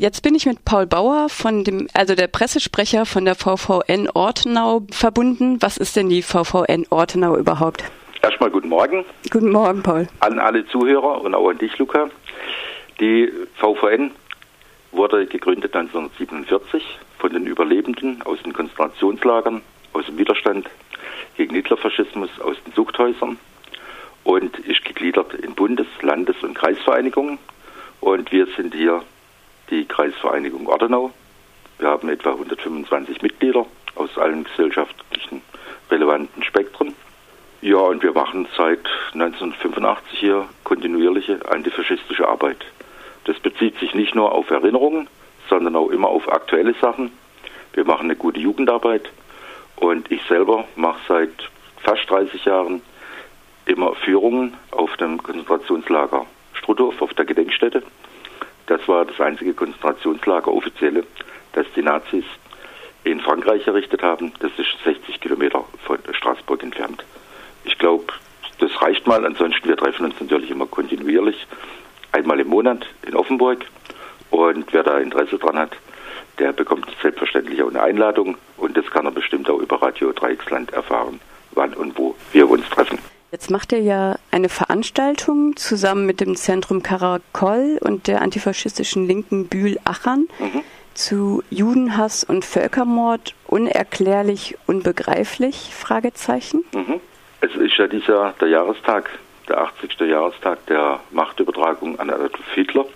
Jetzt bin ich mit Paul Bauer von dem, also der Pressesprecher von der VVN Ortenau verbunden. Was ist denn die VVN Ortenau überhaupt? Erstmal guten Morgen. Guten Morgen, Paul. An alle Zuhörer und auch an dich, Luca. Die VVN wurde gegründet 1947 von den Überlebenden aus den Konzentrationslagern, aus dem Widerstand gegen Hitlerfaschismus, aus den Zuchthäusern und ist gegliedert in Bundes-, Landes- und Kreisvereinigungen. Und wir sind hier Kreisvereinigung Ortenau. Wir haben etwa 125 Mitglieder aus allen gesellschaftlichen relevanten Spektren. Ja, und wir machen seit 1985 hier kontinuierliche antifaschistische Arbeit. Das bezieht sich nicht nur auf Erinnerungen, sondern auch immer auf aktuelle Sachen. Wir machen eine gute Jugendarbeit und ich selber mache seit fast 30 Jahren immer Führungen auf dem Konzentrationslager Struthof auf der Gedenkstätte. Das war das einzige Konzentrationslager offizielle, das die Nazis in Frankreich errichtet haben. Das ist 60 Kilometer von Straßburg entfernt. Ich glaube, das reicht mal. Ansonsten, wir treffen uns natürlich immer kontinuierlich. Einmal im Monat in Offenburg. Und wer da Interesse dran hat, der bekommt selbstverständlich auch eine Einladung. Und das kann er bestimmt auch über Radio Dreiecksland erfahren, wann und wo wir uns treffen. Jetzt macht ihr ja eine Veranstaltung zusammen mit dem Zentrum Karakol und der antifaschistischen Linken Bühl-Achern mhm. zu Judenhass und Völkermord unerklärlich, unbegreiflich? Fragezeichen. Mhm. Es ist ja dieser der Jahrestag, der 80. Jahrestag der Machtübertragung an Adolf Hitler.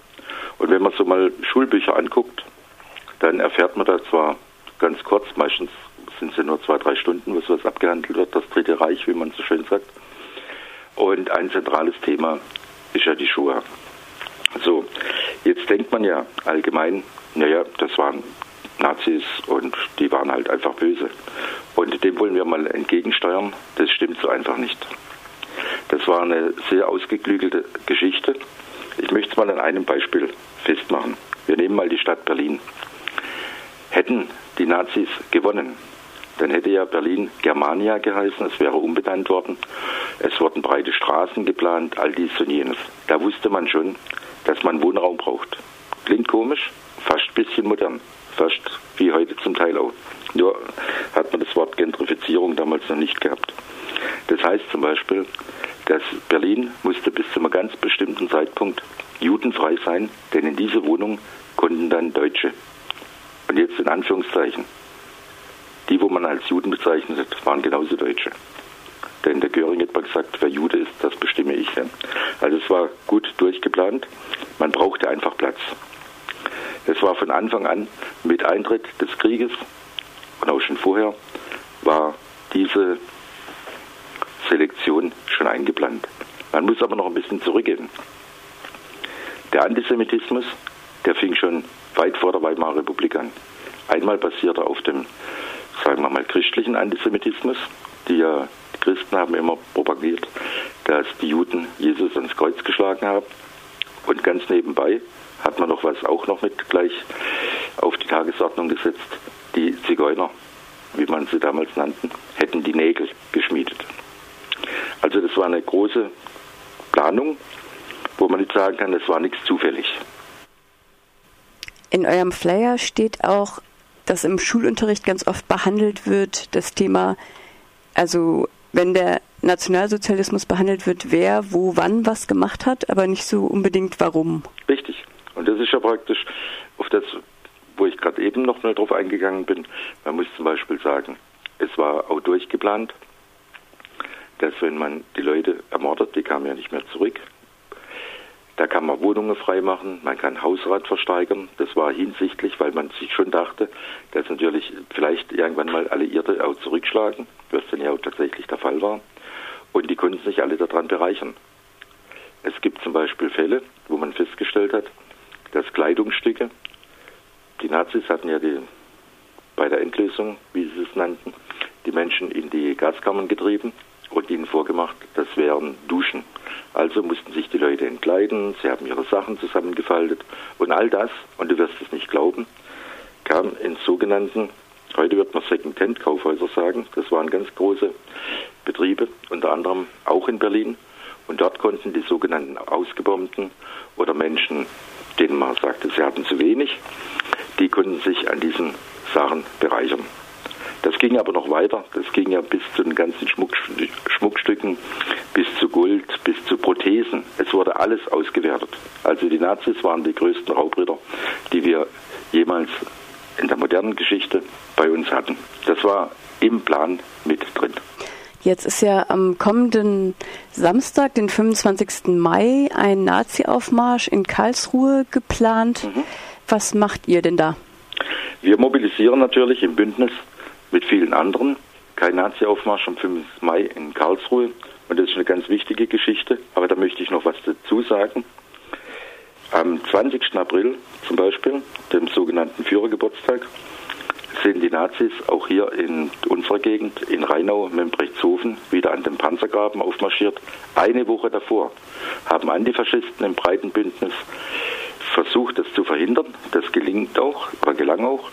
Und wenn man so mal Schulbücher anguckt, dann erfährt man da zwar ganz kurz, meistens sind es ja nur zwei, drei Stunden, was was abgehandelt wird, das Dritte Reich, wie man so schön sagt. Und ein zentrales Thema ist ja die Shoah. So, jetzt denkt man ja allgemein, naja, das waren Nazis und die waren halt einfach böse. Und dem wollen wir mal entgegensteuern. Das stimmt so einfach nicht. Das war eine sehr ausgeklügelte Geschichte. Ich möchte es mal an einem Beispiel festmachen. Wir nehmen mal die Stadt Berlin. Hätten die Nazis gewonnen, dann hätte ja Berlin Germania geheißen, es wäre umbenannt worden. Es wurden breite Straßen geplant, all dies und jenes. Da wusste man schon, dass man Wohnraum braucht. Klingt komisch, fast ein bisschen modern, fast wie heute zum Teil auch. Nur hat man das Wort Gentrifizierung damals noch nicht gehabt. Das heißt zum Beispiel, dass Berlin musste bis zu einem ganz bestimmten Zeitpunkt judenfrei sein, denn in diese Wohnung konnten dann Deutsche. Und jetzt in Anführungszeichen, die, wo man als Juden bezeichnet hat, waren genauso Deutsche. Denn der Göring hat mal gesagt, wer Jude ist, das bestimme ich. Also es war gut durchgeplant. Man brauchte einfach Platz. Es war von Anfang an mit Eintritt des Krieges und auch schon vorher war diese Selektion schon eingeplant. Man muss aber noch ein bisschen zurückgehen. Der Antisemitismus, der fing schon weit vor der Weimarer Republik an. Einmal basierte auf dem sagen wir mal, christlichen Antisemitismus. Die, ja, die Christen haben immer propagiert, dass die Juden Jesus ans Kreuz geschlagen haben. Und ganz nebenbei hat man noch was auch noch mit gleich auf die Tagesordnung gesetzt. Die Zigeuner, wie man sie damals nannten, hätten die Nägel geschmiedet. Also das war eine große Planung, wo man nicht sagen kann, es war nichts zufällig. In eurem Flyer steht auch dass im Schulunterricht ganz oft behandelt wird, das Thema, also wenn der Nationalsozialismus behandelt wird, wer, wo, wann was gemacht hat, aber nicht so unbedingt warum. Richtig. Und das ist ja praktisch auf das, wo ich gerade eben noch mal drauf eingegangen bin. Man muss zum Beispiel sagen, es war auch durchgeplant, dass wenn man die Leute ermordet, die kamen ja nicht mehr zurück, da kann man Wohnungen freimachen, man kann Hausrat versteigern. Das war hinsichtlich, weil man sich schon dachte, dass natürlich vielleicht irgendwann mal Alliierte auch zurückschlagen, was dann ja auch tatsächlich der Fall war. Und die konnten sich alle daran bereichern. Es gibt zum Beispiel Fälle, wo man festgestellt hat, dass Kleidungsstücke, die Nazis hatten ja die, bei der Endlösung, wie sie es nannten, die Menschen in die Gaskammern getrieben und ihnen vorgemacht, das wären Duschen. Also mussten sich die Leute entkleiden, sie haben ihre Sachen zusammengefaltet und all das, und du wirst es nicht glauben, kam in sogenannten, heute wird man Second-Hand-Kaufhäuser sagen, das waren ganz große Betriebe, unter anderem auch in Berlin. Und dort konnten die sogenannten Ausgebombten oder Menschen, Dänemark sagte, sie hatten zu wenig, die konnten sich an diesen Sachen bereichern. Das ging aber noch weiter. Das ging ja bis zu den ganzen Schmuckstücken, bis zu Gold, bis zu Prothesen. Es wurde alles ausgewertet. Also die Nazis waren die größten Raubritter, die wir jemals in der modernen Geschichte bei uns hatten. Das war im Plan mit drin. Jetzt ist ja am kommenden Samstag, den 25. Mai, ein Nazi-Aufmarsch in Karlsruhe geplant. Mhm. Was macht ihr denn da? Wir mobilisieren natürlich im Bündnis mit vielen anderen. Kein Nazi-Aufmarsch am 5. Mai in Karlsruhe. Und das ist eine ganz wichtige Geschichte. Aber da möchte ich noch was dazu sagen. Am 20. April zum Beispiel, dem sogenannten Führergeburtstag, sind die Nazis auch hier in unserer Gegend, in Rheinau, Membrechtshofen, wieder an dem Panzergraben aufmarschiert. Eine Woche davor haben Antifaschisten im Breitenbündnis versucht, das zu verhindern. Das gelingt auch, oder gelang auch.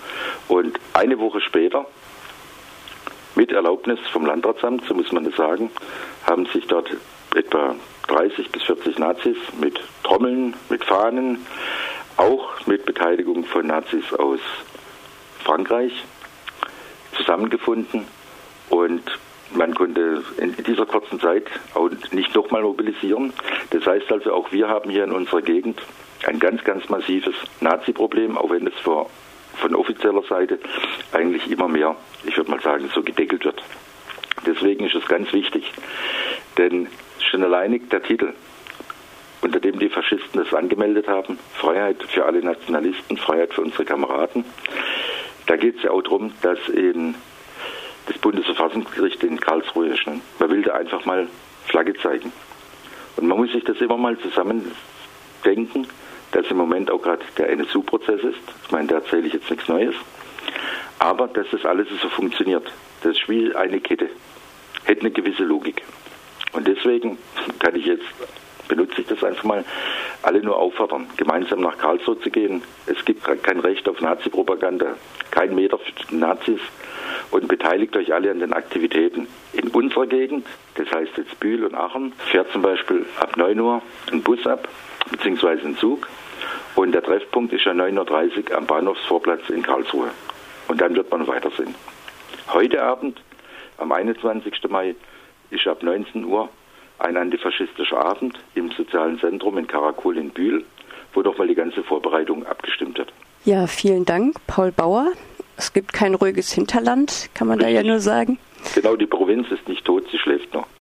Und eine Woche später mit Erlaubnis vom Landratsamt, so muss man das sagen, haben sich dort etwa 30 bis 40 Nazis mit Trommeln, mit Fahnen, auch mit Beteiligung von Nazis aus Frankreich zusammengefunden und man konnte in dieser kurzen Zeit auch nicht nochmal mobilisieren. Das heißt also, auch wir haben hier in unserer Gegend ein ganz, ganz massives Nazi-Problem, auch wenn es vor von offizieller Seite eigentlich immer mehr, ich würde mal sagen, so gedeckelt wird. Deswegen ist es ganz wichtig, denn schon alleinig der Titel, unter dem die Faschisten das angemeldet haben, Freiheit für alle Nationalisten, Freiheit für unsere Kameraden, da geht es ja auch darum, dass eben das Bundesverfassungsgericht in Karlsruhe ist. Ne? Man will da einfach mal Flagge zeigen. Und man muss sich das immer mal zusammen denken, dass im Moment auch gerade der NSU-Prozess ist. Ich meine, da erzähle ich jetzt nichts Neues. Aber dass das alles so funktioniert, das wie eine Kette. Hätte eine gewisse Logik. Und deswegen kann ich jetzt, benutze ich das einfach mal, alle nur auffordern, gemeinsam nach Karlsruhe zu gehen. Es gibt kein Recht auf Nazi-Propaganda, kein Meter für Nazis und beteiligt euch alle an den Aktivitäten. In unserer Gegend, das heißt jetzt Bühl und Aachen, fährt zum Beispiel ab 9 Uhr ein Bus ab, beziehungsweise ein Zug. Und der Treffpunkt ist ja 9.30 Uhr am Bahnhofsvorplatz in Karlsruhe. Und dann wird man weitersehen. Heute Abend, am 21. Mai, ist ab 19 Uhr ein antifaschistischer Abend im sozialen Zentrum in Karakol in Bühl, wo doch mal die ganze Vorbereitung abgestimmt wird. Ja, vielen Dank, Paul Bauer. Es gibt kein ruhiges Hinterland, kann man da ja nur sagen. Genau, die Provinz ist nicht tot, sie schläft noch.